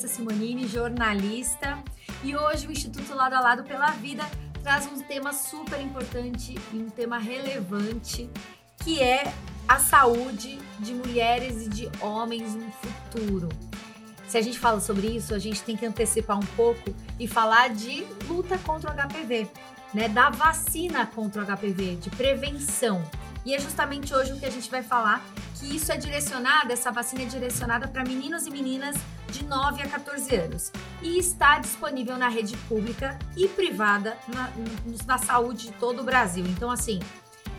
Andressa Simonini, jornalista, e hoje o Instituto Lado a Lado pela Vida traz um tema super importante e um tema relevante, que é a saúde de mulheres e de homens no futuro. Se a gente fala sobre isso, a gente tem que antecipar um pouco e falar de luta contra o HPV, né? Da vacina contra o HPV, de prevenção. E é justamente hoje o que a gente vai falar, que isso é direcionado, essa vacina é direcionada para meninos e meninas de 9 a 14 anos. E está disponível na rede pública e privada na, na saúde de todo o Brasil. Então, assim,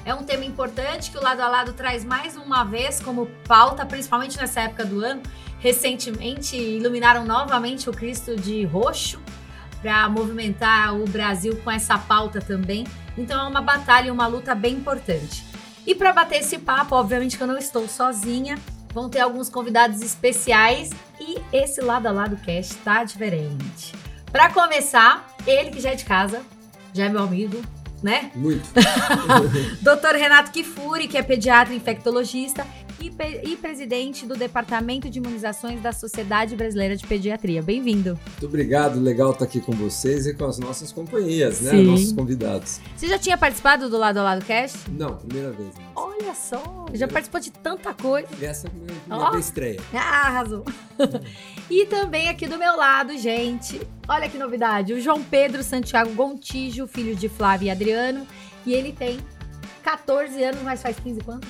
é um tema importante que o Lado a Lado traz mais uma vez como pauta, principalmente nessa época do ano. Recentemente iluminaram novamente o Cristo de roxo para movimentar o Brasil com essa pauta também. Então é uma batalha, uma luta bem importante. E para bater esse papo, obviamente que eu não estou sozinha, vão ter alguns convidados especiais e esse lado a lado cast tá diferente. Para começar, ele que já é de casa, já é meu amigo, né? Muito. Doutor Renato Kifuri, que é pediatra e infectologista e, e, presidente do Departamento de Imunizações da Sociedade Brasileira de Pediatria. Bem-vindo. Muito obrigado, legal estar aqui com vocês e com as nossas companhias, né? Sim. Nossos convidados. Você já tinha participado do Lado a Lado Cast? Não, primeira vez. Mas... Olha só, já participou de tanta coisa. Essa é a minha, oh. estreia. Ah, arrasou. e também aqui do meu lado, gente, olha que novidade, o João Pedro Santiago Gontijo, filho de Flávia e Adriano, e ele tem 14 anos, mas faz 15 quanto?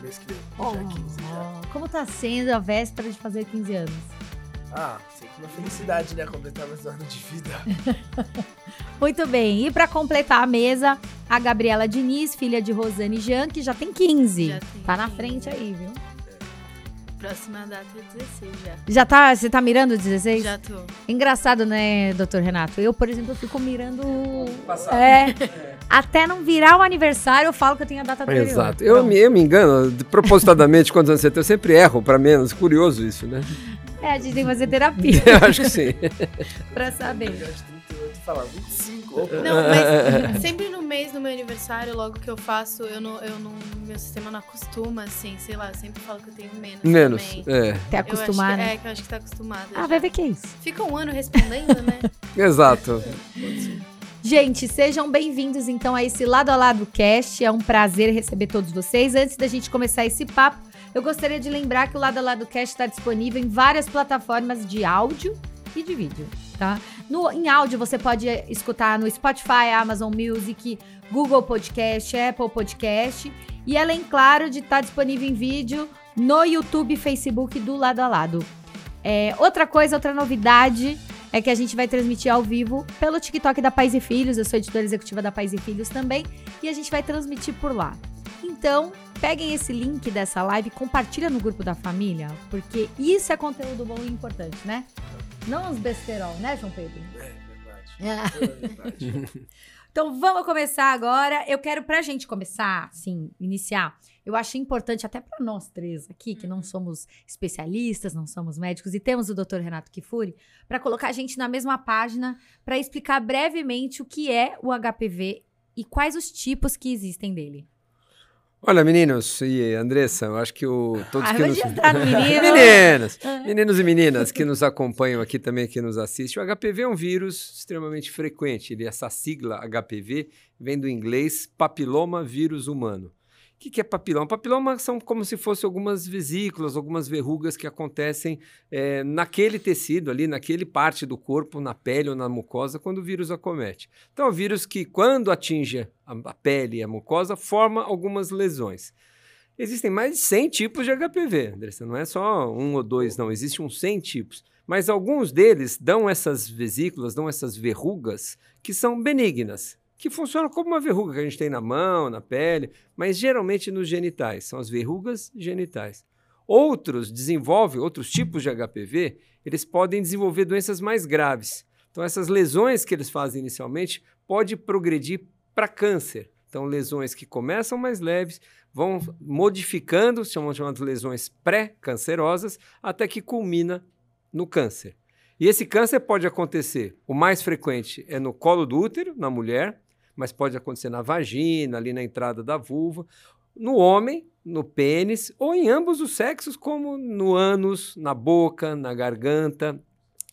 Mês que vem. Oh, já 15 já. Como tá sendo a véspera de fazer 15 anos? Ah, sempre uma felicidade, né? Completar mais um ano de vida. Muito bem. E para completar a mesa, a Gabriela Diniz, filha de Rosane Jean, que já tem 15. Já tem tá 15. na frente aí, viu? Próxima data é 16 já. Já tá, você tá mirando 16? Já tô. Engraçado, né, doutor Renato? Eu, por exemplo, fico mirando. Passado. É, é. Até não virar o aniversário, eu falo que eu tenho a data anterior. Exato. Eu me, eu me engano, propositadamente, quantos anos você tem, eu sempre erro para menos. Curioso isso, né? É, a gente tem que fazer terapia. eu acho que sim. pra saber. 38 falar 25. Não, mas sempre no mês do meu aniversário, logo que eu faço, eu não, eu não, meu sistema não acostuma, assim, sei lá, eu sempre falo que eu tenho menos. Menos, também. é. Tá acostumado? Né? É, que eu acho que tá acostumado. Ah, já. vai ver que é isso. Fica um ano respondendo, né? Exato. Gente, sejam bem-vindos então a esse Lado a Lado Cast. É um prazer receber todos vocês. Antes da gente começar esse papo, eu gostaria de lembrar que o Lado a Lado Cast está disponível em várias plataformas de áudio e de vídeo, tá? No, em áudio você pode escutar no Spotify, Amazon Music, Google Podcast, Apple Podcast e além, claro, de estar tá disponível em vídeo no YouTube e Facebook do Lado a Lado. É, outra coisa, outra novidade é que a gente vai transmitir ao vivo pelo TikTok da Pais e Filhos. Eu sou editora executiva da Pais e Filhos também e a gente vai transmitir por lá. Então, peguem esse link dessa live, compartilha no grupo da família, porque isso é conteúdo bom e importante, né? Não os besterol, né, João Pedro? É verdade. É, é verdade. então vamos começar agora. Eu quero, pra gente começar, assim, iniciar, eu acho importante até para nós três aqui, que não uhum. somos especialistas, não somos médicos, e temos o Dr. Renato Kifuri, para colocar a gente na mesma página, para explicar brevemente o que é o HPV e quais os tipos que existem dele. Olha, meninos e Andressa, eu acho que o, todos ah, que nos... menino. meninos, meninos e meninas que nos acompanham aqui também, que nos assistem, o HPV é um vírus extremamente frequente. Ele, essa sigla HPV vem do inglês papiloma vírus humano. O que, que é papiloma? Papiloma são como se fossem algumas vesículas, algumas verrugas que acontecem é, naquele tecido ali, naquele parte do corpo, na pele ou na mucosa, quando o vírus acomete. Então, é um vírus que, quando atinge a, pele e a mucosa, forma algumas lesões. Existem mais de 100 tipos de HPV, Andressa. Não é só um ou dois, não. Existem uns 100 tipos. Mas alguns deles dão essas vesículas, dão essas verrugas que são benignas que funcionam como uma verruga que a gente tem na mão, na pele, mas geralmente nos genitais, são as verrugas genitais. Outros desenvolvem, outros tipos de HPV, eles podem desenvolver doenças mais graves. Então, essas lesões que eles fazem inicialmente pode progredir para câncer. Então, lesões que começam mais leves, vão modificando, chamam de lesões pré-cancerosas, até que culmina no câncer. E esse câncer pode acontecer, o mais frequente é no colo do útero, na mulher, mas pode acontecer na vagina, ali na entrada da vulva. No homem, no pênis ou em ambos os sexos, como no ânus, na boca, na garganta.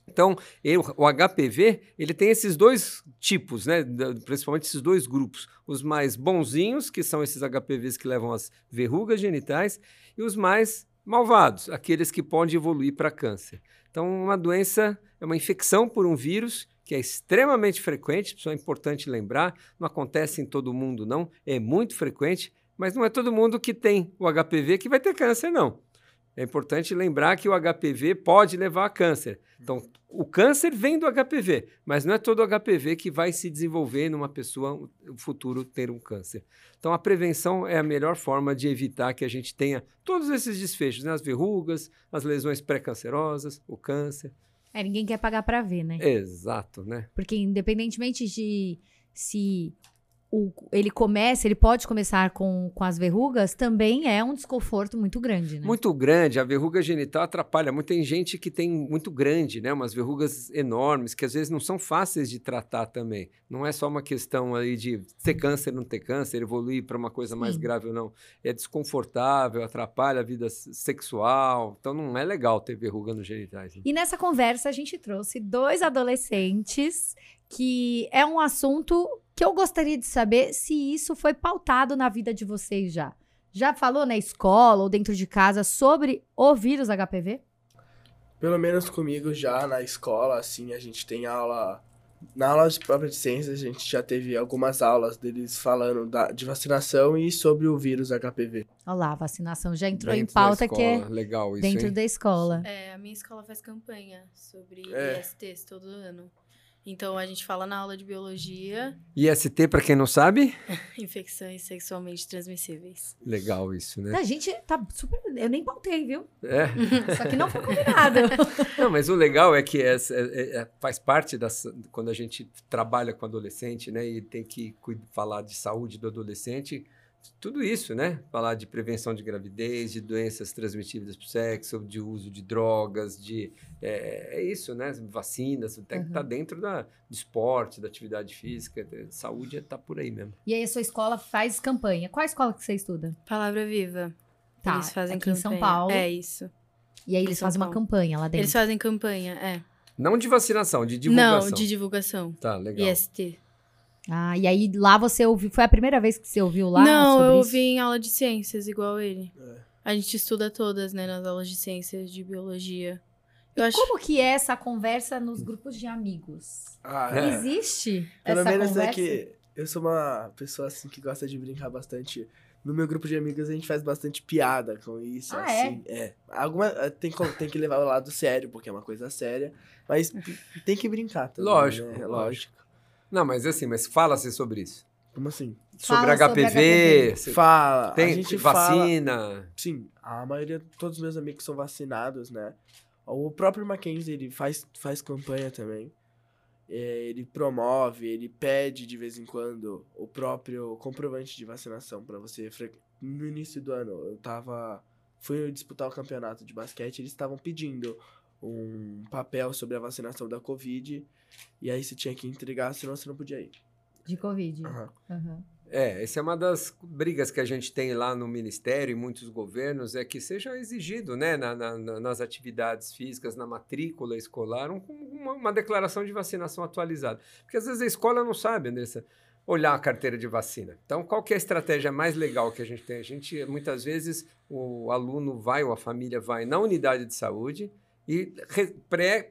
Então, ele, o HPV, ele tem esses dois tipos, né? principalmente esses dois grupos. Os mais bonzinhos, que são esses HPVs que levam às verrugas genitais, e os mais malvados, aqueles que podem evoluir para câncer. Então, uma doença é uma infecção por um vírus que é extremamente frequente, isso é importante lembrar, não acontece em todo mundo não, é muito frequente, mas não é todo mundo que tem o HPV que vai ter câncer não. É importante lembrar que o HPV pode levar a câncer. Então, o câncer vem do HPV, mas não é todo HPV que vai se desenvolver numa pessoa no futuro ter um câncer. Então, a prevenção é a melhor forma de evitar que a gente tenha todos esses desfechos, né? as verrugas, as lesões pré-cancerosas, o câncer. É, ninguém quer pagar para ver, né? Exato, né? Porque independentemente de se o, ele começa, ele pode começar com, com as verrugas, também é um desconforto muito grande, né? Muito grande. A verruga genital atrapalha. Muito tem gente que tem muito grande, né? Umas verrugas enormes, que às vezes não são fáceis de tratar também. Não é só uma questão aí de ter câncer, não ter câncer, evoluir para uma coisa Sim. mais grave ou não. É desconfortável, atrapalha a vida sexual. Então não é legal ter verruga nos genitais. Né? E nessa conversa a gente trouxe dois adolescentes que é um assunto que eu gostaria de saber se isso foi pautado na vida de vocês já. Já falou na escola ou dentro de casa sobre o vírus HPV? Pelo menos comigo já na escola, assim, a gente tem aula. Na aula de própria de ciências, a gente já teve algumas aulas deles falando da, de vacinação e sobre o vírus HPV. Olha lá, a vacinação já entrou dentro em pauta que é Legal isso, dentro hein? da escola. É, a minha escola faz campanha sobre é. ISTs todo ano. Então a gente fala na aula de biologia. IST, para quem não sabe? Infecções sexualmente transmissíveis. Legal isso, né? A gente tá super. Eu nem pautei, viu? É. Só que não foi combinado. não, mas o legal é que é, é, é, faz parte das. Quando a gente trabalha com adolescente, né? E tem que falar de saúde do adolescente tudo isso, né? Falar de prevenção de gravidez, de doenças transmitidas por sexo, de uso de drogas, de é, é isso, né? Vacinas, tem que estar tá dentro da, do esporte, da atividade física, saúde está por aí mesmo. E aí a sua escola faz campanha. Qual escola que você estuda? Palavra Viva. Tá, eles fazem aqui campanha. em São Paulo. É isso. E aí eles fazem Paulo. uma campanha lá dentro. Eles fazem campanha, é. Não de vacinação, de divulgação. Não, de divulgação. Tá, legal. IST. Ah, e aí lá você ouviu. Foi a primeira vez que você ouviu lá? Não, eu ouvi em aula de ciências, igual ele. É. A gente estuda todas, né, nas aulas de ciências, de biologia. Eu acho... Como que é essa conversa nos grupos de amigos? Ah, é. Existe Pelo essa menos conversa? é que eu sou uma pessoa assim que gosta de brincar bastante. No meu grupo de amigos a gente faz bastante piada com isso, ah, assim. É? é. Alguma, tem, tem que levar o lado sério, porque é uma coisa séria. Mas tem que brincar também. Lógico, né? lógico. Não, mas assim, mas fala-se sobre isso. Como assim? Sobre Fala HPV, sobre HPV. Fala. Tem a gente vacina. Fala, sim, a maioria, todos os meus amigos são vacinados, né? O próprio Mackenzie, ele faz, faz campanha também. É, ele promove, ele pede de vez em quando o próprio comprovante de vacinação para você. No início do ano, eu tava. Fui disputar o campeonato de basquete, eles estavam pedindo um papel sobre a vacinação da Covid. E aí você tinha que entregar, senão você não podia ir. De Covid. Uhum. Uhum. É, essa é uma das brigas que a gente tem lá no Ministério e muitos governos, é que seja exigido né, na, na, nas atividades físicas, na matrícula escolar, um, uma, uma, declaração de vacinação atualizada. Porque às vezes a escola não sabe, Andressa, olhar a carteira de vacina. Então, qual que é a estratégia mais legal que a gente tem? A gente, muitas vezes, o aluno vai ou a família vai na unidade de saúde, e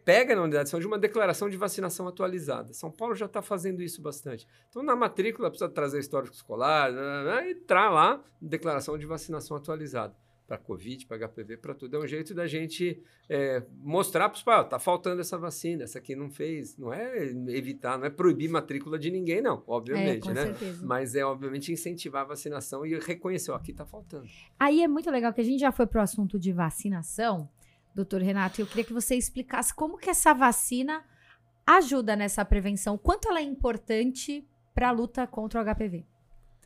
pega na unidade de saúde uma declaração de vacinação atualizada. São Paulo já está fazendo isso bastante. Então, na matrícula, precisa trazer histórico escolar né, né, né, e traz lá declaração de vacinação atualizada para Covid, para HPV, para tudo. É um jeito da gente é, mostrar para os pais, está faltando essa vacina, essa aqui não fez. Não é evitar, não é proibir matrícula de ninguém, não, obviamente, é, né? Certeza. Mas é, obviamente, incentivar a vacinação e reconhecer, ó, aqui está faltando. Aí é muito legal que a gente já foi para o assunto de vacinação, doutor Renato, eu queria que você explicasse como que essa vacina ajuda nessa prevenção, quanto ela é importante para a luta contra o HPV.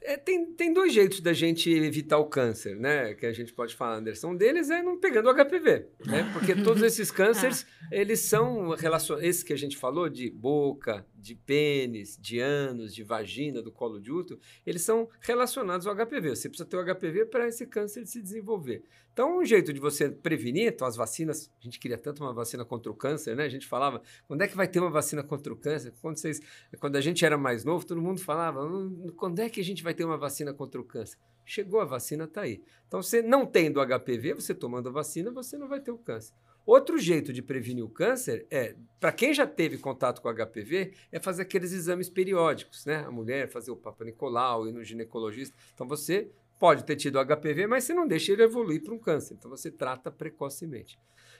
É, tem, tem dois jeitos da gente evitar o câncer, né? Que a gente pode falar, Anderson. Um deles é não pegando o HPV, né? Porque todos esses cânceres, eles são relacionados. Esse que a gente falou de boca, de pênis, de ânus, de vagina, do colo de útero, eles são relacionados ao HPV. Você precisa ter o HPV para esse câncer se desenvolver. Então, um jeito de você prevenir, então as vacinas, a gente queria tanto uma vacina contra o câncer, né? A gente falava, quando é que vai ter uma vacina contra o câncer? Quando, vocês, quando a gente era mais novo, todo mundo falava, hum, quando é que a gente vai ter uma vacina contra o câncer? Chegou a vacina, está aí. Então, você não tendo HPV, você tomando a vacina, você não vai ter o câncer. Outro jeito de prevenir o câncer é, para quem já teve contato com HPV, é fazer aqueles exames periódicos, né? A mulher fazer o Papa Nicolau, ir no ginecologista. Então você pode ter tido HPV, mas você não deixa ele evoluir para um câncer. Então você trata precocemente.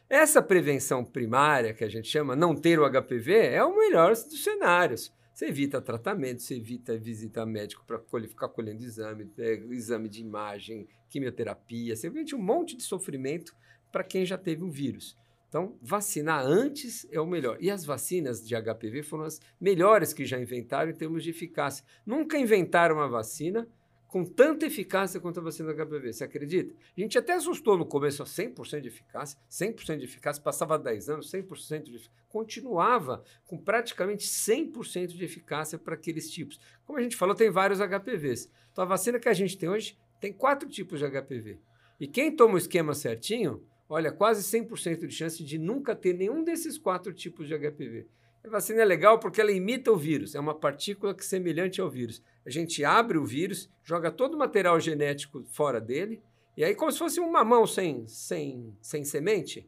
Essa prevenção primária, que a gente chama não ter o HPV, é o melhor dos cenários. Você evita tratamento, você evita visita médico para ficar colhendo exame, é, exame de imagem, quimioterapia, você evita um monte de sofrimento para quem já teve um vírus. Então, vacinar antes é o melhor. E as vacinas de HPV foram as melhores que já inventaram em termos de eficácia. Nunca inventaram uma vacina com tanta eficácia quanto a vacina do HPV. Você acredita? A gente até assustou no começo, 100% de eficácia, 100% de eficácia, passava 10 anos, 100% de eficácia, continuava com praticamente 100% de eficácia para aqueles tipos. Como a gente falou, tem vários HPVs. Então, a vacina que a gente tem hoje tem quatro tipos de HPV. E quem toma o esquema certinho, olha, quase 100% de chance de nunca ter nenhum desses quatro tipos de HPV. A vacina é legal porque ela imita o vírus, é uma partícula que é semelhante ao vírus. A gente abre o vírus, joga todo o material genético fora dele, e aí, como se fosse um mamão sem, sem, sem semente,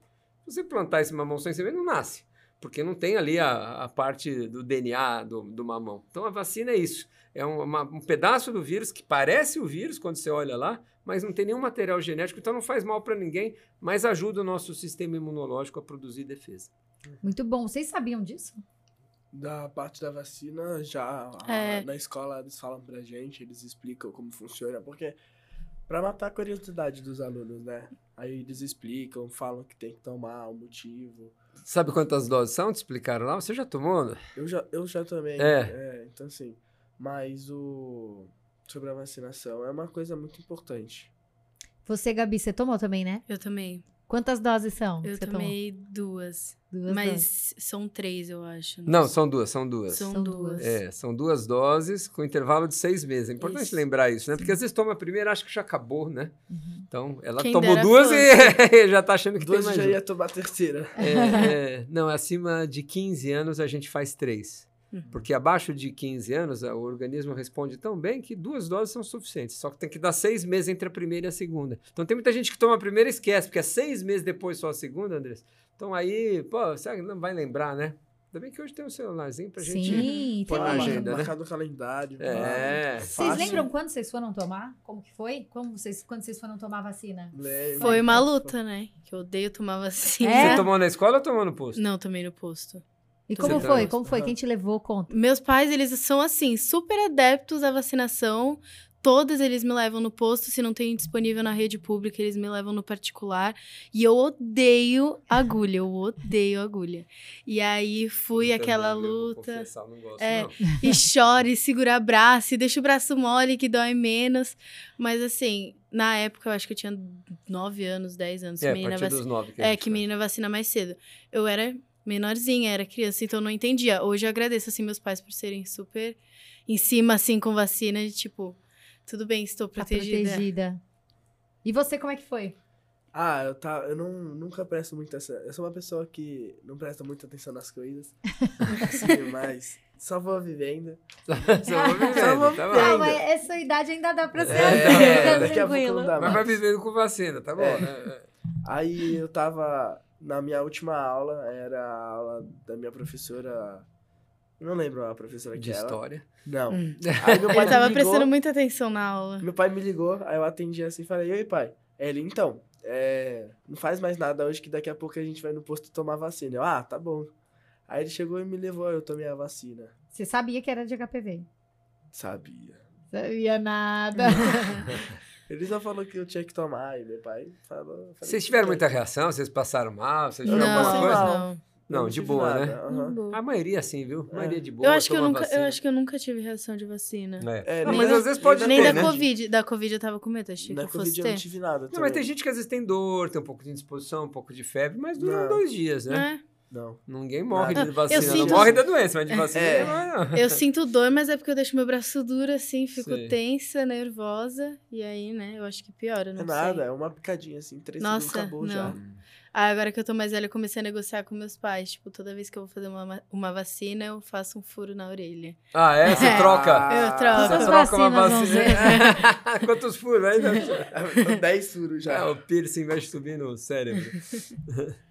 se você plantar esse mamão sem semente, não nasce, porque não tem ali a, a parte do DNA do, do mamão. Então, a vacina é isso. É um, uma, um pedaço do vírus que parece o vírus quando você olha lá, mas não tem nenhum material genético, então não faz mal para ninguém, mas ajuda o nosso sistema imunológico a produzir defesa. Muito bom. Vocês sabiam disso? Da parte da vacina, já É. na escola eles falam pra gente, eles explicam como funciona, porque pra matar a curiosidade dos alunos, né? Aí eles explicam, falam que tem que tomar, o motivo. Sabe quantas doses são? Te explicaram lá? Você já tomou? né? Eu já, eu já também. É. então assim, mas o sobre a vacinação é uma coisa muito importante. Você, Gabi, você tomou também, né? Eu também. Quantas doses são? Eu tomei duas. tomou? Duas mas doses. são três, eu acho. Não, são duas, são duas. São, São duas. duas. É, são duas doses com intervalo de seis meses. É importante Isso. lembrar isso, né? Porque às vezes toma a primeira e acha que já acabou, né? Uhum. Então, ela Quem tomou duas fosse. e já tá achando que Duas tem mais já uma. ia tomar a terceira. É, é, não, acima de 15 anos a gente faz três. Uhum. Porque abaixo de 15 anos o organismo responde tão bem que duas doses são suficientes. Só que tem que dar seis meses entre a primeira e a segunda. Então tem muita gente que toma a primeira e esquece, porque é seis meses depois só a segunda, Andrés. Então aí, pô, que não vai lembrar, né? Ainda bem que hoje tem um celularzinho pra gente. Sim, pôr tem na um- agenda, né? Marcar no calendário. É. Vocês Fácil. lembram quando vocês foram tomar? Como que foi? Como vocês, quando vocês foram tomar a vacina? Lembro. Foi uma luta, né? Que eu odeio tomar vacina. É? Você tomou na escola ou tomou no posto? Não, tomei no posto. E Você como tá- foi? Como foi? Quem te levou? Conta. Meus pais, eles são assim, super adeptos à vacinação. Todos eles me levam no posto, se não tem disponível na rede pública, eles me levam no particular. E eu odeio agulha, eu odeio agulha. E aí fui Eu aquela também, luta. não gosto, É. não. e chora e segura braço e deixa o braço mole que dói menos. Mas assim, na época eu acho que eu tinha 9 anos, 10 anos. É, a menina partir vaci- dos nove que a É, que menina vacina mais cedo. Eu era menorzinha, era criança, então eu não entendia. Hoje eu agradeço, assim, meus pais por serem super em cima, assim, com vacina, de tipo, tudo bem, estou Tá protegida. protegida. E você, como é que foi? Ah, eu, tá, eu não, nunca presto muita atenção. Eu sou uma pessoa que não presta muita atenção nas coisas. assim, mas só vou vivendo. Só vou vivendo, Só vou tá bom. vivendo. Não, mas essa idade ainda dá pra ser É, assim, é, daqui a pouco tranquilo. não dá Mas vai mais. vivendo com vacina, tá bom, É. né? Aí eu tava. Na minha última aula, era a aula da minha professora. Não lembro a professora De que era. história. Não. Hum. Aí meu pai Ele tava ligou, prestando muita atenção na aula. Meu pai me ligou, aí eu atendi assim e falei, oi pai. Ele, então, é, não faz mais nada hoje que daqui a pouco a gente vai no posto tomar vacina. Eu, ah, tá bom. Aí ele chegou e me levou, eu tomei a vacina. Você sabia que era de HPV? Sabia. Sabia nada. Ele só falou que eu tinha que tomar, e meu pai falou. Vocês tiveram "Tudo muita bem." reação? Vocês passaram mal? Vocês tiveram Não, alguma coisa? não. Não, de boa, nada, né? aham. A maioria sim, viu? A É. maioria de boa. Eu acho, que eu, nunca, eu acho que eu nunca tive reação de vacina. É. É, Não, nem mas da- às vezes pode Nem ter, da né? Covid. Da Covid eu tava com medo, achei Na que eu fosse Covid eu não tive nada Não, também. mas tem gente que às vezes tem dor, tem um pouco de indisposição, um pouco de febre, mas duram Não. dois dias, né? É. Não. Ninguém morre Nada. de vacina. Não sinto- morre da doença, mas de vacina É. ninguém morre, não. Eu sinto dor, mas é porque eu deixo meu braço duro, assim, fico Sei. tensa, nervosa. E aí, né, eu acho que piora, não é nada, sei. é uma picadinha assim, três Nossa, segundos acabou já. não. Ah, agora que eu tô mais velha, eu comecei a negociar com meus pais. Tipo, toda vez que eu vou fazer uma, ma- uma vacina, eu faço um furo na orelha. Ah, é? Você É. troca? Eu troco. Você troca uma vacina. Quantos furos aí? 10 furos já. É, o piercing vai subir no cérebro.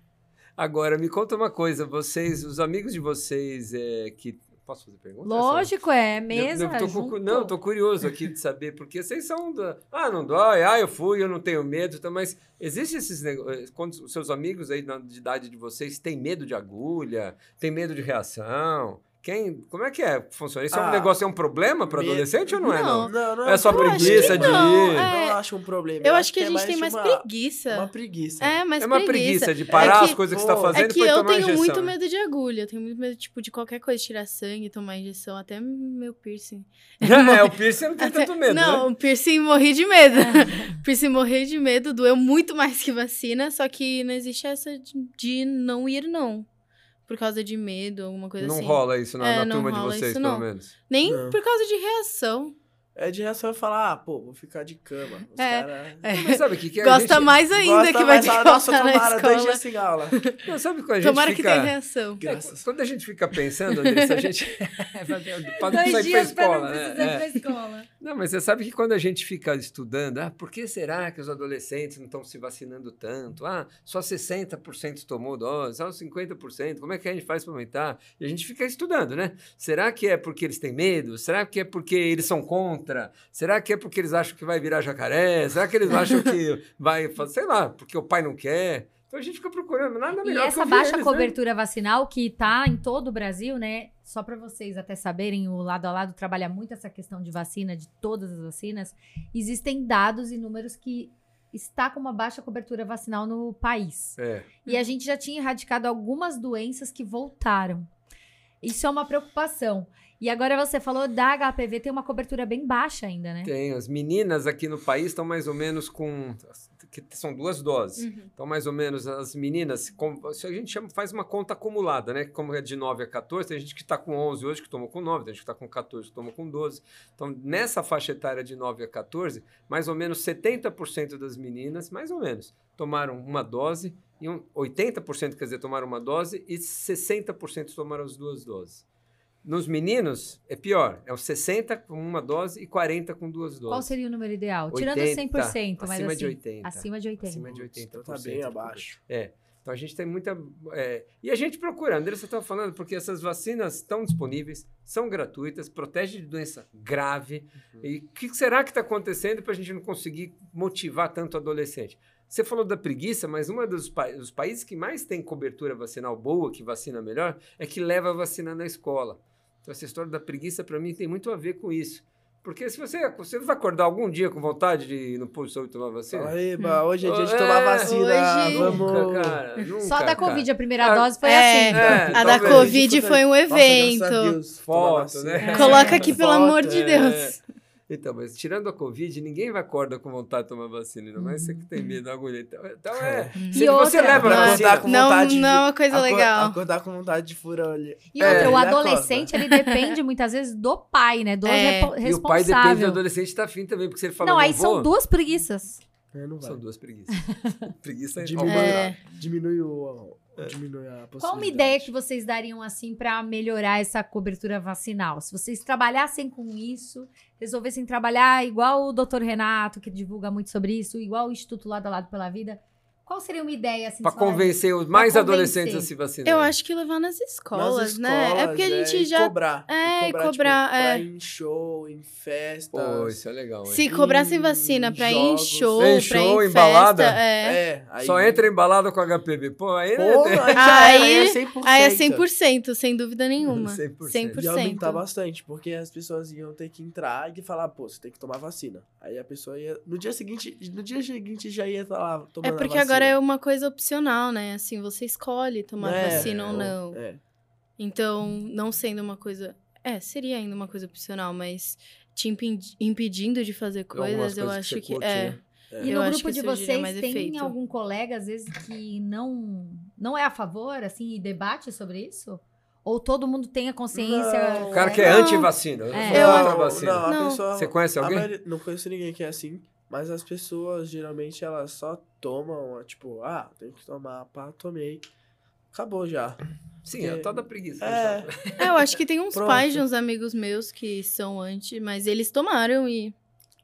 Agora, me conta uma coisa. Vocês, os amigos de vocês é, que... Posso fazer pergunta? Lógico, é Eu- mesa. eu tô cu- junto. não, tô curioso aqui de saber, porque vocês são da. Ah, não dói, ah, eu fui, eu não tenho medo, tá, mas existe esses negócios. Quando os seus amigos aí na de idade de vocês têm medo de agulha, têm medo de reação? Quem, como é que é? Funciona? Isso é um Ah, negócio, é um problema para adolescente ou não, é? Não. Não, não É só Eu preguiça que de não, ir. é. Não acho um problema. Eu, acho que a é gente tem mais uma, preguiça. Uma preguiça. É, mais É uma preguiça. preguiça de parar É as que- coisas que você tá pô, fazendo É e que depois eu tomar tenho injeção. muito né? medo de agulha. Eu tenho muito medo, tipo, de qualquer coisa, tirar sangue, tomar injeção, até meu piercing. é, o piercing não tem Até- tanto medo, Não, né? o piercing morri de medo. piercing morri de medo, doeu muito mais que vacina, só que não existe essa de, de não ir, não. Por causa de medo, alguma coisa Não assim. rola isso na, É, na não turma de vocês, isso, pelo não. menos. Nem Não. por causa de reação. É de reação falar, ah, pô, vou ficar de cama. Os É. caras. Mas sabe o que, que a Gosta gente... mais ainda Gosta, que vai fala, colocar Nossa, na tomara dois escola. dias sem aula. Não, sabe quando a gente Tomara que fica... tenha reação. É, Graças. Quando a gente fica pensando, Andressa, a gente. para não Dois sair pra dias pra escola, não né? precisar ir É. pra escola. Não, mas você sabe que quando a gente fica estudando, ah, por que será que os adolescentes não estão se vacinando tanto? Ah, só 60% tomou dose, só 50%, como é que a gente faz para aumentar? E a gente fica estudando, né? Será que é porque eles têm medo? Será que é porque eles são contra? Será que é porque eles acham que vai virar jacaré? Será que eles acham que vai, sei lá, porque o pai não quer? Então a gente fica procurando nada E melhor que essa baixa eles, né? cobertura vacinal que está em todo o Brasil, né? Só para vocês até saberem, o lado a lado trabalha muito essa questão de vacina, de todas as vacinas. Existem dados e números que está com uma baixa cobertura vacinal no país. É. E a gente já tinha erradicado algumas doenças que voltaram. Isso é uma preocupação. E agora você falou da HPV, tem uma cobertura bem baixa ainda, né? Tem. As meninas aqui no país estão mais ou menos com. que são duas doses. Uhum. Então, mais ou menos, as meninas, com- se a gente chama, faz uma conta acumulada, né? Como é de 9 a 14, tem gente que está com 11 hoje que tomou com 9, tem gente que está com 14 que tomou com 12. Então, nessa faixa etária de 9 a 14, mais ou menos 70% das meninas, mais ou menos, tomaram uma dose, e um, 80% quer dizer, tomaram uma dose, e 60% tomaram as duas doses. Nos meninos, é pior. É os 60 com uma dose e 40 com duas doses. Qual seria o número ideal? Tirando 80, 100%, mas acima assim, de 80. acima de 80. Acima de 80%. Então tá bem abaixo. É. Então a gente tem muita. é, e a gente procura, André, você estava falando, porque essas vacinas estão disponíveis, são gratuitas, protegem de doença grave. Uhum. E o que será que está acontecendo para a gente não conseguir motivar tanto o adolescente? Você falou da preguiça, mas um dos, pa dos países que mais tem cobertura vacinal boa, que vacina melhor, é que leva a vacina na escola. Então essa história da preguiça, para mim, tem muito a ver com isso. Porque se você, você vai acordar algum dia com vontade de ir no posto de saúde tomar vacina? Eba, hoje é dia de É, tomar vacina. hoje- Vamos. Nunca, cara. Nunca, Só da cara. Covid, a primeira Ah, dose foi é. assim. É, a da. Covid foi um Nossa, evento. Deus, tomar Foto, né? Coloca aqui, pelo Foto, amor de é. Deus. Então, mas tirando a Covid, ninguém vai acordar com vontade de tomar vacina, ainda mais você que tem medo da agulha. Então, então é. E Se você outra- leva Não, a Acordar com Não, vontade de- não é uma coisa acor- legal. Acordar com vontade de furar a olho. E É, outra, o ele adolescente, ele depende muitas vezes do pai, né? Do É. repo- E o pai depende do responsável. adolescente estar afim também, porque se ele fala Não, não, aí vou, são duas preguiças. É, não vai. São duas preguiças. Preguiça é Diminui, É. diminui, o. Qual uma ideia que vocês dariam assim para melhorar essa cobertura vacinal? Se vocês trabalhassem com isso, resolvessem trabalhar igual o Dr. Renato, que divulga muito sobre isso, igual o Instituto Lado a Lado pela Vida, qual seria uma ideia assim? Para convencer os mais adolescentes a se vacinar. Eu acho que levar nas escolas, Nas né? É escolas, porque a gente e já. Cobrar, É, e tipo, cobrar, pra é. ir em show, em festas. Pô, isso é legal, hein? Se cobrassem em vacina pra ir em show, Em pra ir show, em em balada? festa, é. É, aí... Só entra embalado com HPV. Pô, aí Pô, né? aí já Aí- aí é 100%. Aí é 100%, sem dúvida nenhuma. 100%. 100%. Ia aumentar bastante, porque as pessoas iam ter que entrar e falar, pô, você tem que tomar vacina. Aí a pessoa ia. No dia seguinte, no dia seguinte já ia estar lá tomando É a porque vacina. agora é uma coisa opcional, né? Assim, você escolhe tomar É, vacina ou é, não. É. Então, não sendo uma coisa. É, seria ainda uma coisa opcional, mas te impedi- impedindo de fazer coisas, eu coisas que acho que. curte, é. né? E Eu no acho grupo que de vocês mais tem efeito. algum colega, às vezes, que não, não é a favor, assim, e debate sobre isso? Ou todo mundo tem a consciência. Não. O cara que é? Não. anti-vacina. Eu, É. sou Eu- contra a vacina. não, a Não. pessoa- Você conhece alguém? maioria- não conheço ninguém que é assim, mas as pessoas geralmente elas só tomam, tipo, ah, tem que tomar, pá, tomei. Acabou já. Sim, é a Porque- tal da preguiça. É. É, eu acho que tem uns Pronto. pais de uns amigos meus que são anti, mas eles tomaram e.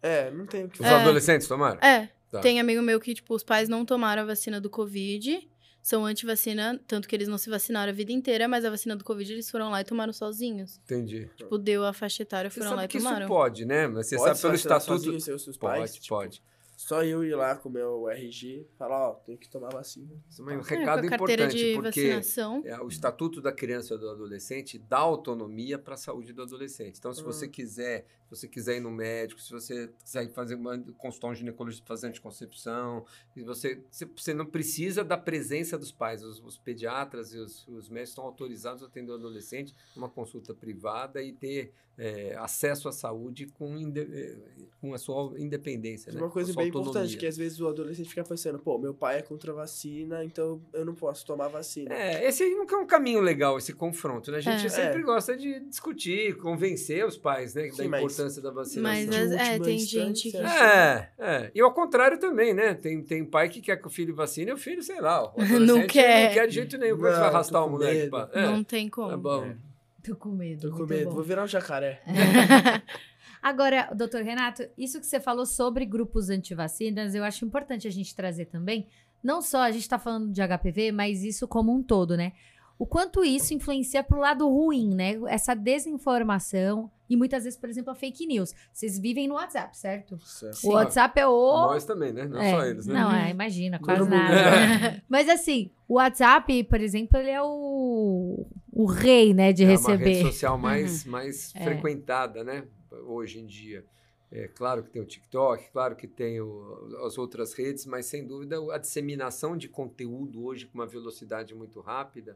É, não tem o que Os É. adolescentes tomaram? É, Tá. tem amigo meu que, tipo, os pais não tomaram a vacina do Covid, são anti-vacina, tanto que eles não se vacinaram a vida inteira, mas a vacina do Covid eles foram lá e tomaram sozinhos. Entendi. Tipo, deu a faixa etária, foram lá e que isso tomaram. pode, né? Mas você Pode sabe se pelo estatuto. sozinho, seus Pode, pais, tipo, pode. Só eu ir lá com o meu RG, falar, ó, tem que tomar vacina. Isso é um É, recado carteira importante, de porque vacinação. é, o Estatuto da Criança e do Adolescente dá autonomia para a saúde do adolescente. Então, se Hum. você quiser, se você quiser ir no médico, se você quiser fazer uma consultar um ginecologista fazer anticoncepção, você, você não precisa da presença dos pais. Os, os pediatras e os, os médicos estão autorizados a atender o adolescente numa consulta privada e ter é, acesso à saúde com, inde- é, com a sua independência. né? Uma coisa bem importante, autonomia. que às vezes o adolescente fica pensando, pô, meu pai é contra a vacina, então eu não posso tomar vacina. É, esse é um caminho legal, esse confronto, né? A gente É. sempre É. gosta de discutir, convencer os pais, né, da Sim, mas- importância da vacinação. Mas de é, é, tem instância, gente que. é. É. E ao contrário também, né? Tem, tem pai que quer que o filho vacine e o filho, sei lá, o Não quer. Não quer de jeito nenhum. Não, vai arrastar o moleque? É, Não tem como. tá bom. É. Tô com medo. Tô com medo, bom. vou virar um jacaré. Agora, doutor Renato, isso que você falou sobre grupos antivacinas, eu acho importante a gente trazer também. Não só a gente está falando de HPV, mas isso como um todo, né? O quanto isso influencia pro lado ruim, né? Essa desinformação e muitas vezes, por exemplo, a fake news. Vocês vivem no WhatsApp, certo? Certo. O WhatsApp é o. Nós também, né? Não É, só eles, né? Não, é, imagina, quase Todo nada. Mas assim, o WhatsApp, por exemplo, ele é o, o rei, né, de é uma receber. rede social mais, mais É. frequentada, né? Hoje em dia. É claro que tem o TikTok, claro que tem o- as outras redes, mas sem dúvida a disseminação de conteúdo hoje com uma velocidade muito rápida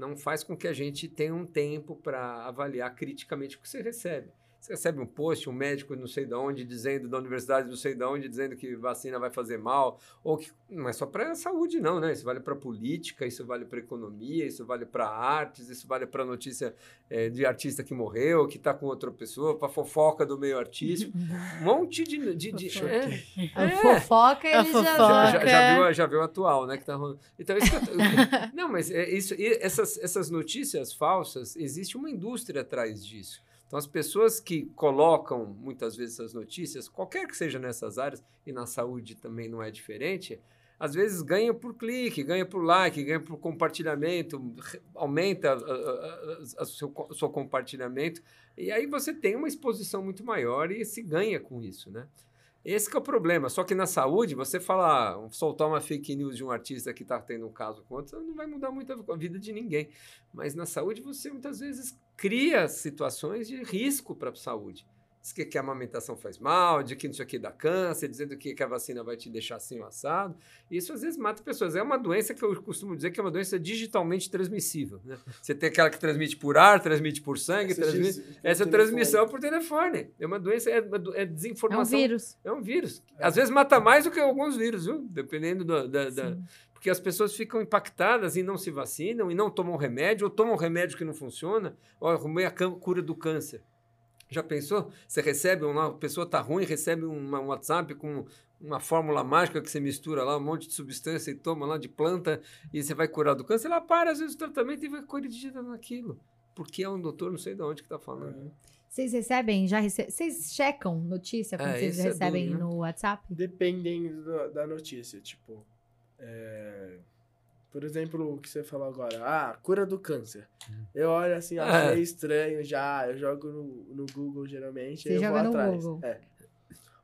não faz com que a gente tenha um tempo para avaliar criticamente o que você recebe. Você recebe um post, um médico não sei de onde, dizendo, da universidade não sei de onde, dizendo que vacina vai fazer mal, ou que não é só para a saúde, não, né? Isso vale para política, isso vale para economia, isso vale para artes, isso vale para notícia eh, de artista que morreu, que está com outra pessoa, para fofoca do meio artístico. Um monte de. de, de- Fofoca. é, A É. fofoca, A ele já- já, fofoca. já, já viu, a- já viu o atual, né? Que tá rolando. Então, isso que eu tô- Não, mas é isso, essas, essas notícias falsas, existe uma indústria atrás disso. Então, as pessoas que colocam muitas vezes essas notícias, qualquer que seja nessas áreas, e na saúde também não é diferente, às vezes ganha por clique, ganha por like, ganha por compartilhamento, aumenta a- a- a- a seu, o seu compartilhamento, e aí você tem uma exposição muito maior e se ganha com isso, né? Esse é o problema. Só que na saúde, você falar, soltar uma fake news de um artista que está tendo um caso com outro, não vai mudar muito a vida de ninguém. Mas na saúde, você muitas vezes cria situações de risco para a saúde. Diz que, que a amamentação faz mal, de que isso aqui dá câncer, dizendo que, que a vacina vai te deixar assim o assado. Isso às vezes mata pessoas. É uma doença que eu costumo dizer que é uma doença digitalmente transmissível. Né? Você tem aquela que transmite por ar, transmite por sangue, Essa transmite. diz- Essa telefone. transmissão por telefone. É uma doença, é, do- é É um desinformação. vírus. É um vírus. Às vezes mata mais do que alguns vírus, viu? Dependendo do- da. da-. Porque as pessoas ficam impactadas e não se vacinam, e não tomam remédio, ou tomam remédio que não funciona, ou arrumei a cura do câncer. Já pensou? Você recebe, uma a pessoa está ruim, recebe um WhatsApp com uma fórmula mágica que você mistura lá, um monte de substância e toma lá de planta, e você vai curar do câncer. Ela para, às vezes, o tratamento e vai corrigida naquilo. Porque é um doutor, não sei de onde que está falando. Uhum. Vocês recebem, já recebem, vocês checam notícia quando É, vocês é recebem duro, né? no WhatsApp? Dependendo da, da notícia, tipo. é, Por exemplo, o que você falou agora, ah, cura do câncer. Eu olho assim, É. acho meio estranho já, eu jogo no, no Google geralmente, Você eu joga vou no atrás. Google. É.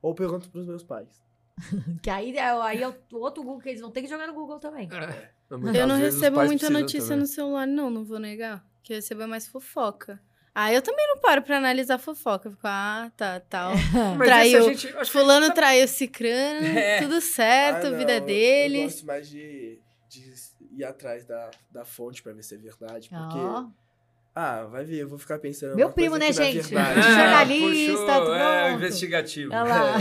Ou pergunto pros meus pais. Que aí, é- aí é o outro Google que eles vão ter que jogar no Google também. É. Eu Muitas não recebo muita notícia também. no celular, não, não vou negar. Que eu recebo é mais fofoca. Ah, eu também não paro pra analisar fofoca. Eu Fico, ah, tá, tal. Mas Traiu. gente- acho que a Fulano tá- traiu cicrano, É. tudo certo, Ah, não, vida eu- Eu dele. gosto mais de, de ir atrás da, da fonte pra ver se é verdade, porque... Ó. Ah, vai ver, eu vou ficar pensando. Meu primo, né, é gente? verdade. Ah, jornalista, puxou, é, investigativo. Lá.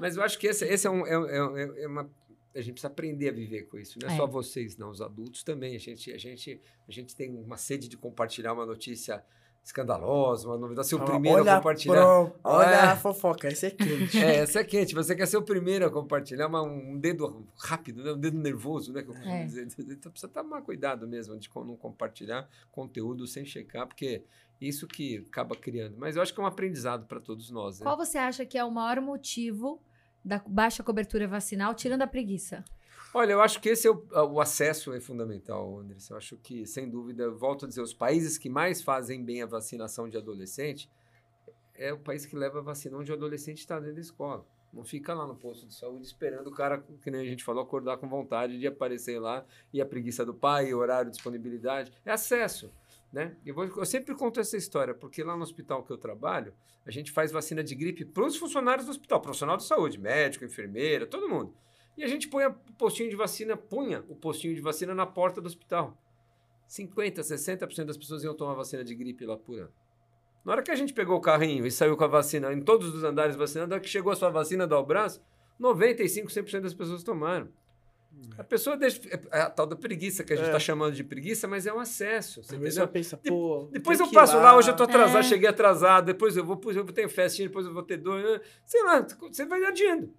Mas eu acho que esse, esse é, um, é, é- é uma. a gente precisa aprender a viver com isso. Não é, É. só vocês, não, os adultos também. A gente, a gente, a gente tem uma sede de compartilhar uma notícia escandalosa, uma novidade. Ser o primeiro a olha, compartilhar. Pronto, olha É. a fofoca, esse é quente. É, essa é quente. Você quer ser o primeiro a compartilhar uma- um dedo rápido, né? um dedo nervoso, né? que eu É. dizer. Então precisa tomar cuidado mesmo de não compartilhar conteúdo sem checar, porque isso que acaba criando. Mas eu acho que é um aprendizado para todos nós. Né? Qual você acha que é o maior motivo da baixa cobertura vacinal, tirando a preguiça? Olha, eu acho que esse é o, o acesso é fundamental, Andressa. Eu acho que, sem dúvida, volto a dizer, os países que mais fazem bem a vacinação de adolescente é o país que leva a vacina onde o adolescente está dentro da escola. Não fica lá no posto de saúde esperando o cara, que nem a gente falou, acordar com vontade de aparecer lá e a preguiça do pai, horário, disponibilidade. É acesso. Né? Eu, vou- eu sempre conto essa história, porque lá no hospital que eu trabalho, a gente faz vacina de gripe para os funcionários do hospital, profissional de saúde, médico, enfermeira, todo mundo. E a gente põe o postinho de vacina, punha o postinho de vacina na porta do hospital. 50%, 60% das pessoas iam tomar vacina de gripe lá por ano. Na hora que a gente pegou o carrinho e saiu com a vacina em todos os andares vacinando, na hora que chegou a sua vacina do braço, 95%, 100% das pessoas tomaram. A pessoa deixa. É a tal da preguiça que a gente É. está chamando de preguiça, mas é um acesso. Você entendeu? pensa, pô. Depois eu passo lá, hoje eu tô atrasado, É. cheguei atrasado, depois eu vou, depois eu tenho festinha, depois eu vou ter dois, né? sei lá, você vai adiando.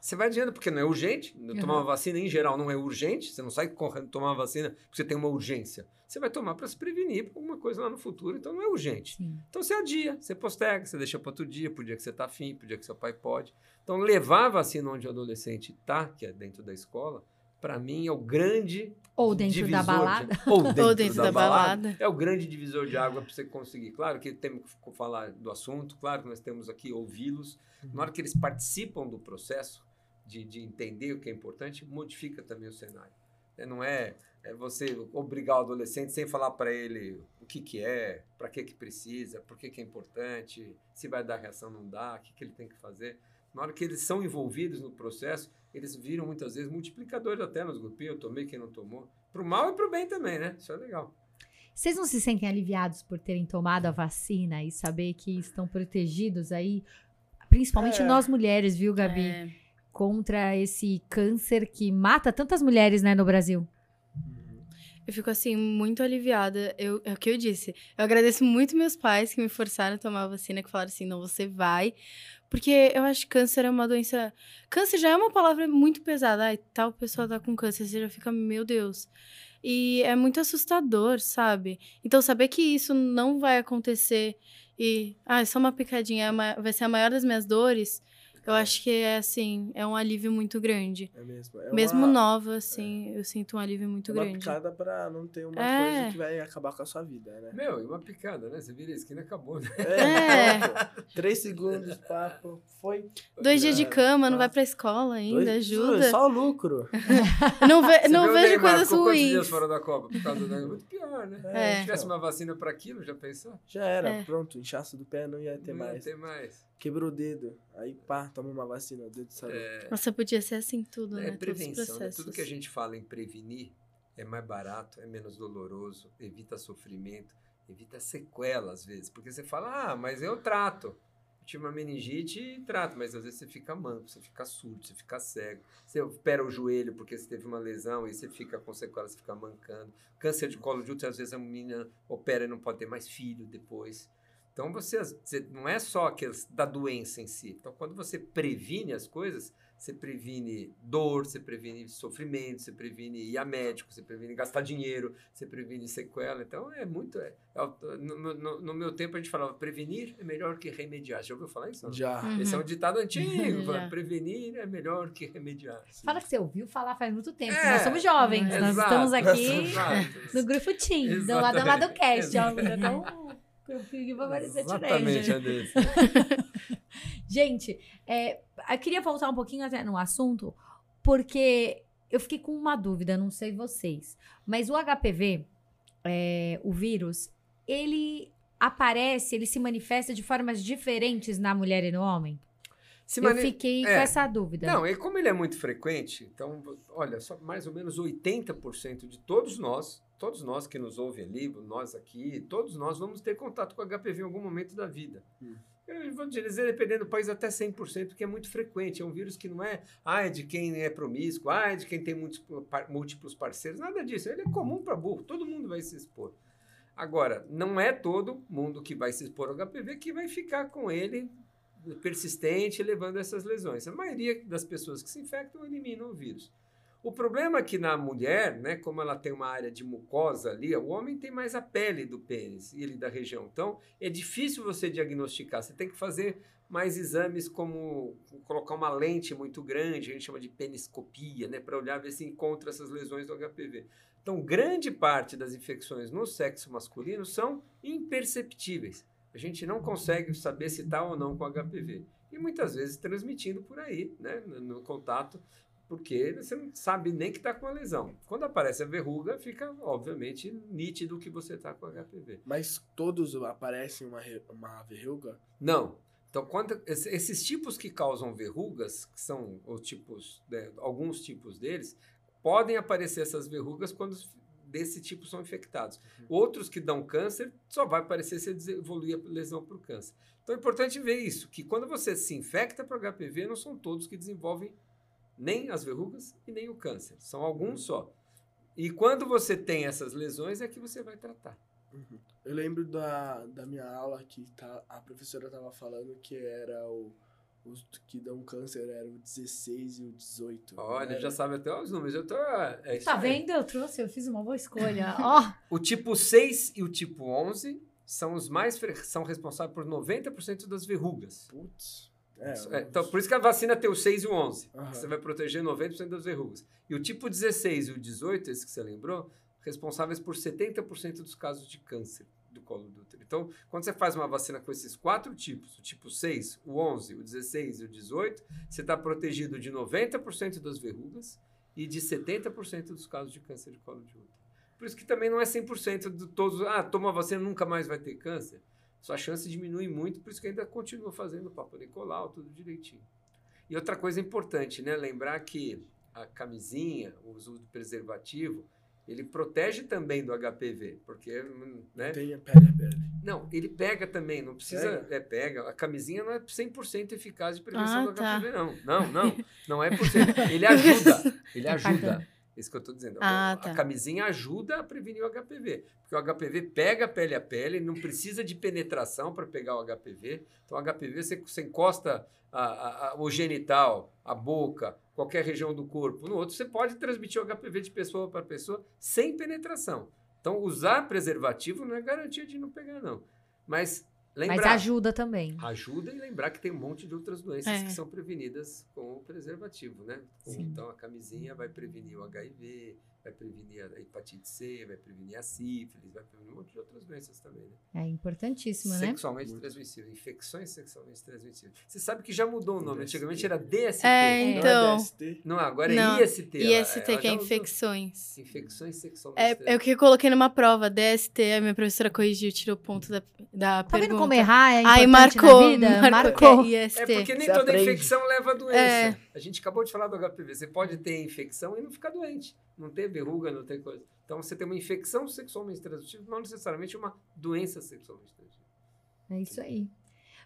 Você vai adiando, porque não é urgente. Tomar Uhum. uma vacina, em geral, não é urgente. Você não sai correndo tomar uma vacina porque você tem uma urgência. Você vai tomar para se prevenir por alguma coisa lá no futuro, então não é urgente. Sim. Então você adia, você postega, você deixa para outro dia, pro dia que você está afim, pro dia que seu pai pode. Então levar a vacina onde o adolescente está, que é dentro da escola, para mim é o grande Ou dentro da divisor de- balada. ou dentro, Ou dentro da, da balada. balada. É o grande divisor de água para você conseguir. Claro que temos que falar do assunto, claro que nós temos aqui ouvi-los. Na hora que eles participam do processo de, de entender o que é importante, modifica também o cenário. É, Não é, é você obrigar o adolescente sem falar para ele o que, que é, para que, que precisa, por que, que é importante, se vai dar reação ou não dá, o que, que ele tem que fazer. Na hora que eles são envolvidos no processo, eles viram muitas vezes multiplicadores até nos grupinhos, eu tomei, quem não tomou. Para o mal e para o bem também, né? Isso é legal. Vocês não se sentem aliviados por terem tomado a vacina e saber que estão protegidos aí? Principalmente É. nós mulheres, viu, Gabi? É. Contra esse câncer que mata tantas mulheres, né, no Brasil. Eu fico assim, muito aliviada. Eu, é o que eu disse. Eu agradeço muito meus pais que me forçaram a tomar a vacina, que falaram assim: não, você vai. Porque eu acho que câncer é uma doença. Câncer já é uma palavra muito pesada. Ai, tal pessoa tá com câncer, você já fica, meu Deus. E é muito assustador, sabe? Então, saber que isso não vai acontecer e. Ah, é só uma picadinha, é vai ser a maior das minhas dores. Eu acho que é assim, é um alívio muito grande. É mesmo. É Mesmo uma, nova, assim, eu sinto um alívio muito é uma grande. picada pra não ter uma É. coisa que vai acabar com a sua vida, né? Meu, e uma picada, né? Você vira a esquina e acabou, né? É. pronto. Três segundos, papo, foi. Dois dias de É, cama, não vai pra escola ainda, Dois- ajuda. Só lucro. Não, ve- Você não vejo coisas quantos dias ruins. fora da Copa por causa da... Muito pior, né? É, Se tivesse uma vacina para aquilo, já pensou? Já era, É. pronto. Inchaço do pé não ia ter Não ia mais. ter mais. Quebrou o dedo. Aí, pá, toma uma vacina, o dedo sarou. É, Nossa, podia ser assim tudo, é né? Os prevenção, né? Tudo que a gente fala em prevenir é mais barato, é menos doloroso, evita sofrimento, evita sequela às vezes. Porque você fala, ah, mas eu trato. Eu tive uma meningite e trato, mas às vezes você fica manco, você fica surdo, você fica cego. Você opera o joelho porque você teve uma lesão e você fica com sequela, você fica mancando. Câncer de colo de útero, às vezes a menina opera e não pode ter mais filho depois. Então você, você- não é só aqueles da doença em si. Então quando você previne as coisas, você previne dor, você previne sofrimento, você previne ir a médico, você previne gastar dinheiro, você previne sequela. Então é muito. É, é no, no- no meu tempo a gente falava prevenir é melhor que remediar. Já ouviu falar isso? Já. Uhum. Esse é um ditado antigo. Fala, prevenir é melhor que remediar. Fala que você ouviu falar faz muito tempo. É, nós somos jovens. é, nós Exato, estamos aqui exato. no grupo Team, do lado Exatamente. do cast. Ó, então, o perfil vai aparecer Exatamente, diferente. Andressa. Gente, é, eu queria voltar um pouquinho até no assunto, porque eu fiquei com uma dúvida, não sei vocês, mas o HPV, é, o vírus, ele aparece, ele se manifesta de formas diferentes na mulher e no homem? Se eu fiquei com é. essa dúvida. Não, e como ele é muito frequente, então, olha, só mais ou menos 80% de todos nós, todos nós que nos ouvem ali, nós aqui, todos nós vamos ter contato com HPV em algum momento da vida. Hum. Eu vou dizer, dependendo do país, até 100%, porque é muito frequente. É um vírus que não é, ah, é de quem é promíscuo, ah, é de quem tem múltiplos parceiros, nada disso. Ele é comum para burro, todo mundo vai se expor. Agora, não é todo mundo que vai se expor ao HPV que vai ficar com ele persistente, levando essas lesões. A maioria das pessoas que se infectam eliminam o vírus. O problema é que na mulher, né, como ela tem uma área de mucosa ali, o homem tem mais a pele do pênis e ele da região. Então, é difícil você diagnosticar. Você tem que fazer mais exames como colocar uma lente muito grande, a gente chama de peniscopia, né, para olhar ver se encontra essas lesões do HPV. Então, grande parte das infecções no sexo masculino são imperceptíveis. A gente não consegue saber se está ou não com HPV. E muitas vezes transmitindo por aí, né, no, no contato, porque você não sabe nem que está com a lesão. Quando aparece a verruga, fica, obviamente, nítido que você está com HPV. Mas todos aparecem uma, uma verruga? Não. Então, quando, esse- esses tipos que causam verrugas, que são os tipos, né, alguns tipos deles, podem aparecer essas verrugas quando desse tipo são infectados. Outros que dão câncer, só vai aparecer se evoluir a lesão para o câncer. Então é importante ver isso, que quando você se infecta para HPV, não são todos que desenvolvem nem as verrugas e nem o câncer. São alguns só. E quando você tem essas lesões, é que você vai tratar. Uhum. Eu lembro da, da minha aula que tá, a professora tava falando que era o. Os que dão câncer eram o 16 e o 18. Olha, Era- já sabe até os números. Eu tô, é Tá vendo? Eu trouxe, eu fiz uma boa escolha. Ó, O tipo 6 e o tipo 11 são os mais são responsáveis por 90% das verrugas. Putz. É, É, então, por isso que a vacina tem o 6 e o 11. Aham. Você vai proteger 90% das verrugas. E o tipo 16 e o 18, esse que você lembrou, responsáveis por 70% dos casos de câncer do colo do útero. Então, quando você faz uma vacina com esses quatro tipos, o tipo 6, o 11, o 16 e o 18, você está protegido de 90% das verrugas e de 70% dos casos de câncer de colo de útero. Por isso que também não é 100% de todos, ah, toma vacina nunca mais vai ter câncer. Sua chance diminui muito, por isso que ainda continua fazendo o Papa Nicolau, tudo direitinho. E outra coisa importante, né? Lembrar que a camisinha, o uso do preservativo, ele protege também do HPV, porque, né? Tem a pele a pele. Não, ele pega também, não precisa. Pega? É, pega. A camisinha não é 100% eficaz de prevenção Ah, do tá. HPV, não. Não, não. Não é por cento. Ele ajuda. Ele ajuda. Isso que eu estou dizendo. Ah, a tá. camisinha ajuda a prevenir o HPV. Porque o HPV pega pele a pele, não precisa de penetração para pegar o HPV. Então, o HPV, você, você encosta a- a- a- o genital, a boca, qualquer região do corpo no outro, você pode transmitir o HPV de pessoa para pessoa sem penetração. Então, usar preservativo não é garantia de não pegar, não. Mas lembrar. mas ajuda também. Ajuda e lembrar que tem um monte de outras doenças É. que são prevenidas com o preservativo, né? Sim. Então, a camisinha vai prevenir o HIV, vai prevenir a hepatite C, vai prevenir a sífilis, vai prevenir um monte de outras doenças também, né? É importantíssimo, né? Sexualmente Muito. transmissíveis, infecções sexualmente transmissíveis. Você sabe que já mudou o nome, DST. antigamente era DST. É, Não Então. é DST? Não, agora Não, é IST. ela- IST, ela que é infecções. Infecções sexualmente É, é o transmissíveis. que eu coloquei numa prova, DST, a minha professora corrigiu, tirou ponto da, da Tá vendo pergunta. como errar é Aí marcou, na vida? marcou, que é IST. É porque nem Você toda aprende. infecção leva a doença. É. A gente acabou de falar do HPV. Você pode ter infecção e não ficar doente. Não ter verruga, não ter coisa. Então você tem uma infecção sexualmente transmissível, não necessariamente uma doença sexualmente transmissível. É isso aí.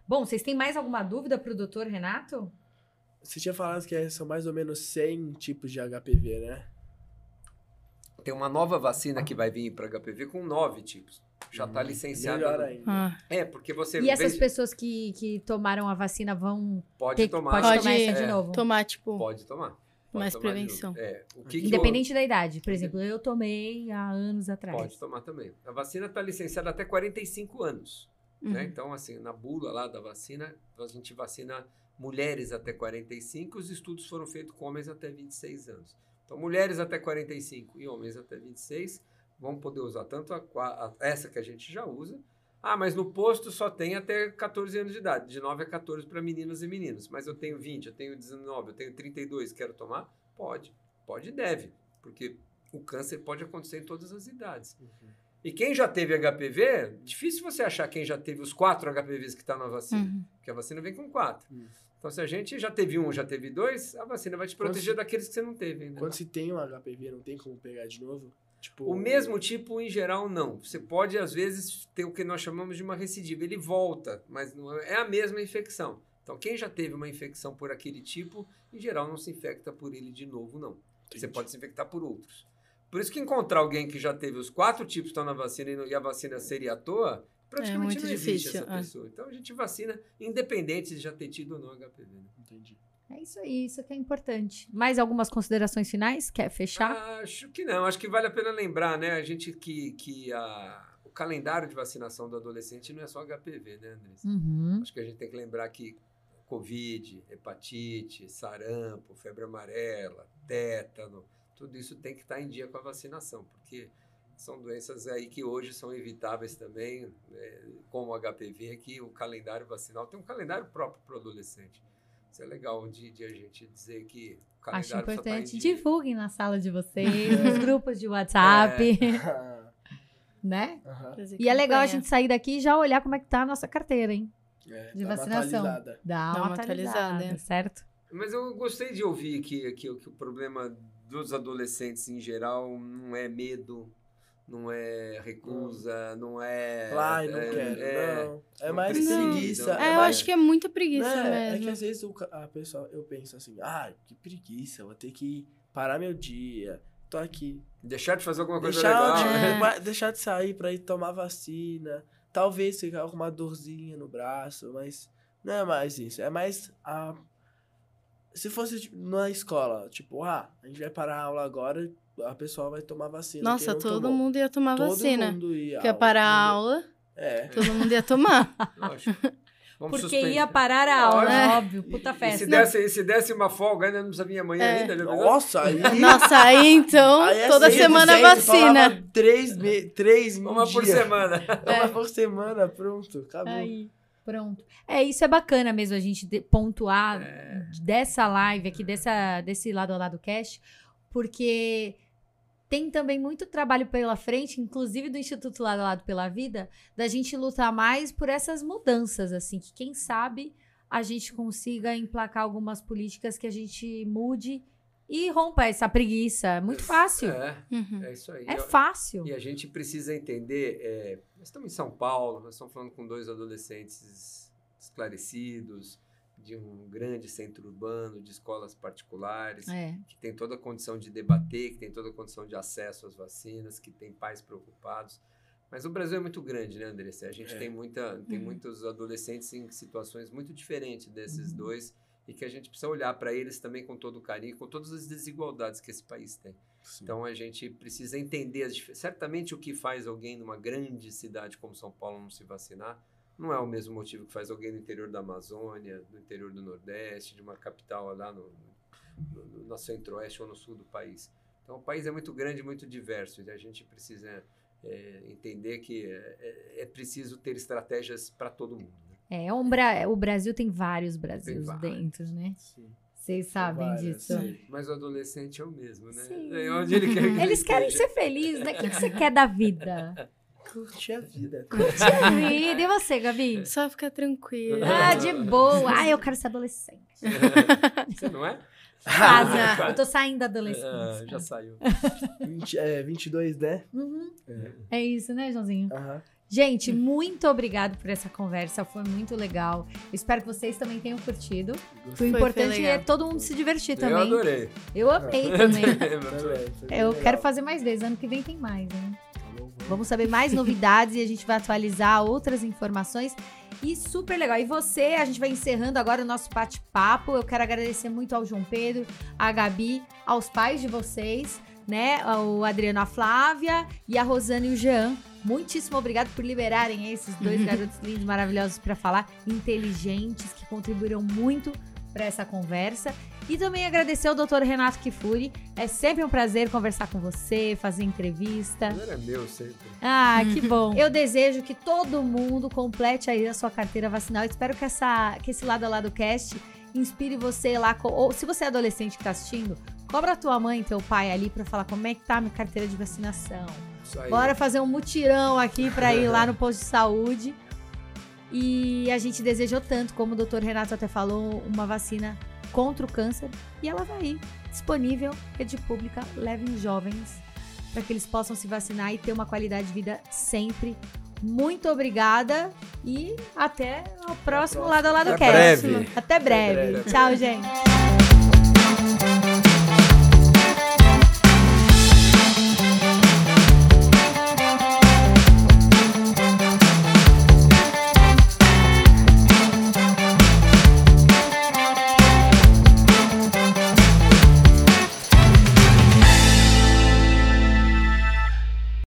Bom, vocês têm mais alguma dúvida pro doutor Renato? Você tinha falado que são mais ou menos 100 tipos de HPV, né? Tem uma nova vacina que vai vir para HPV com nove tipos. Já está Hum, licenciada. Melhor ainda. Ah, É, porque você E essas pessoas que, que tomaram a vacina vão pode ter, tomar. pode Pode- tomar essa de é, novo? tomar, tipo, Pode tomar. Mais prevenção. É, o que que Independente da idade. Por exemplo, eu tomei há anos atrás. Pode tomar também. A vacina está licenciada até 45 anos. né? uhum. Então, assim, na bula lá da vacina, a gente vacina mulheres até 45, os estudos foram feitos com homens até 26 anos. Então, mulheres até 45 e homens até 26 vão poder usar tanto a, a- essa que a gente já usa. Ah, mas no posto só tem até 14 anos de idade, de 9 a 14 para meninas e meninos. Mas eu tenho 20, eu tenho 19, eu tenho 32, quero tomar? Pode, pode e deve, porque o câncer pode acontecer em todas as idades. E quem já teve HPV, difícil você achar quem já teve os quatro HPVs que está na vacina, Uhum. porque a vacina vem com quatro. Hum. Então, se a gente já teve um, já teve dois, a vacina vai te Quando proteger se- daqueles que você não teve ainda. Quando se tem um HPV, não tem como pegar de novo? Tipo, O mesmo tipo, em geral, não. Você pode, às vezes, ter o que nós chamamos de uma recidiva. Ele volta, mas não é é a mesma infecção. Então, quem já teve uma infecção por aquele tipo, em geral, não se infecta por ele de novo, não. Você Entendi. pode se infectar por outros. Por isso que encontrar alguém que já teve os quatro tipos que estão na vacina e a vacina seria à toa, praticamente muito não existe difícil, essa é. pessoa. Então, a gente vacina independente de já ter tido ou não HPV. né? Entendi. É isso aí, isso que é importante. Mais algumas considerações finais? Quer fechar? Acho que não. Acho que vale a pena lembrar, né? A gente que, que a, o calendário de vacinação do adolescente não é só HPV, né, Andressa? Uhum. Acho que a gente tem que lembrar que Covid, hepatite, sarampo, febre amarela, tétano, tudo isso tem que estar em dia com a vacinação, porque são doenças aí que hoje são evitáveis também, né, como o HPV, que o calendário vacinal tem um calendário próprio para o adolescente. Isso é legal de, de a gente dizer que o calendário Acho em importante. dia. Divulguem na sala de vocês, nos grupos de WhatsApp, né? Aham. Fazer E é legal a gente sair daqui e já olhar como é que tá a nossa carteira, hein? É, De dá uma vacinação. atualizada. Dá, Dá uma, uma atualizada, atualizada. certo? Mas eu gostei de ouvir que, que, que o problema dos adolescentes em geral não é medo, não é recusa, não é. Ai, não é- quero, é- não. É não mais preguiça. não. É, eu mais- acho que é muita preguiça Não, é, é mesmo. que às vezes o a pessoa, eu penso assim, ah, que preguiça, vou ter que parar meu dia, tô aqui. Deixar de fazer alguma coisa Deixar, legal. de, né? ma- deixar de sair pra ir tomar vacina, talvez ficar com uma dorzinha no braço, mas não é mais isso, é mais a... Se fosse tipo, na escola, tipo, ah, a gente vai parar a aula agora, a pessoa vai tomar vacina. Nossa, não todo tomou. mundo ia tomar Todo vacina. mundo ia. Quer parar a aula, É. todo mundo ia tomar. Lógico. Vamos Porque suspender. ia parar a aula, é óbvio. Puta E festa. se desse, e se desse uma folga, ainda não precisa vir amanhã É. ainda? pensou? Nossa, aí... Nossa, aí então, aí é toda 100%, semana vacina. Três, me... três um Uma por dia. semana. Uma por semana, pronto, acabou. Aí, pronto. É, isso é bacana mesmo a gente de- pontuar É. dessa live aqui, dessa, desse lado a lado cast, porque tem também muito trabalho pela frente, inclusive do Instituto Lado a Lado pela Vida, da gente lutar mais por essas mudanças, assim, que quem sabe a gente consiga emplacar algumas políticas que a gente mude e rompa essa preguiça. É muito fácil. É, Uhum. é isso aí. É fácil. E a gente precisa entender. é, nós estamos em São Paulo, nós estamos falando com dois adolescentes esclarecidos, de um grande centro urbano, de escolas particulares, É. que tem toda a condição de debater, que tem toda a condição de acesso às vacinas, que tem pais preocupados. Mas o Brasil é muito grande, né, Andressa? A gente É. tem, muita, tem Uhum. muitos adolescentes em situações muito diferentes desses Uhum. dois e que a gente precisa olhar para eles também com todo o carinho, com todas as desigualdades que esse país tem. Sim. Então a gente precisa entender as certamente o que faz alguém numa grande cidade como São Paulo não se vacinar não é o mesmo motivo que faz alguém no interior da Amazônia, no interior do Nordeste, de uma capital lá no, no, no- no centro-oeste ou no sul do país. Então o país é muito grande, muito diverso e a gente precisa é, entender que é, é- é preciso ter estratégias para todo mundo. né? É, um Bra- o Brasil tem vários Brasils vários. dentro, né? Sim. Vocês sabem várias, disso. sim. Mas o adolescente é o mesmo, né? Sim. É onde ele quer que ele Eles querem ser felizes, né? O que você quer da vida? Curtir a vida. Curtir a vida. E você, Gabi? Só ficar tranquilo. Ah, de boa. Ah, eu quero ser adolescente. Você não é? Casa. Eu tô saindo da Ah, adolescência. já saiu. 20, é, 22, né? Uhum. É. É isso, né, Joãozinho? Aham. Gente, muito obrigado por essa conversa. Foi muito legal. Espero que vocês também tenham curtido. O foi importante legal. é todo mundo se divertir Eu também. adorei. Eu amei também. Eu quero fazer mais vezes. Ano que vem tem mais, né? Vamos. Vamos saber mais novidades e a gente vai atualizar outras informações. E super legal. E você, a gente vai encerrando agora o nosso bate-papo. Eu quero agradecer muito ao João Pedro, à Gabi, aos pais de vocês, né? O Adriano, a Flávia e a Rosana e o Jean. Muitíssimo obrigado por liberarem esses dois garotos lindos, maravilhosos para falar, inteligentes, que contribuíram muito para essa conversa. E também agradecer ao Dr. Renato Kifuri. É sempre um prazer conversar com você, fazer entrevista. Agora é meu sempre. Ah, que bom. Eu desejo que todo mundo complete aí a sua carteira vacinal. Espero que, essa, que esse lado a lado cast inspire você lá. Ou se você é adolescente que tá assistindo, cobra a tua mãe e teu pai ali pra falar como é que tá a minha carteira de vacinação. Isso aí. Bora fazer um mutirão aqui pra ir lá no posto de saúde. E a gente desejou tanto, como o doutor Renato até falou, uma vacina contra o câncer. E ela vai aí, disponível, rede pública, levem jovens para que eles possam se vacinar e ter uma qualidade de vida sempre. Muito obrigada e até o próximo lado a lado Até cast. breve. Até breve. breve. Tchau, gente.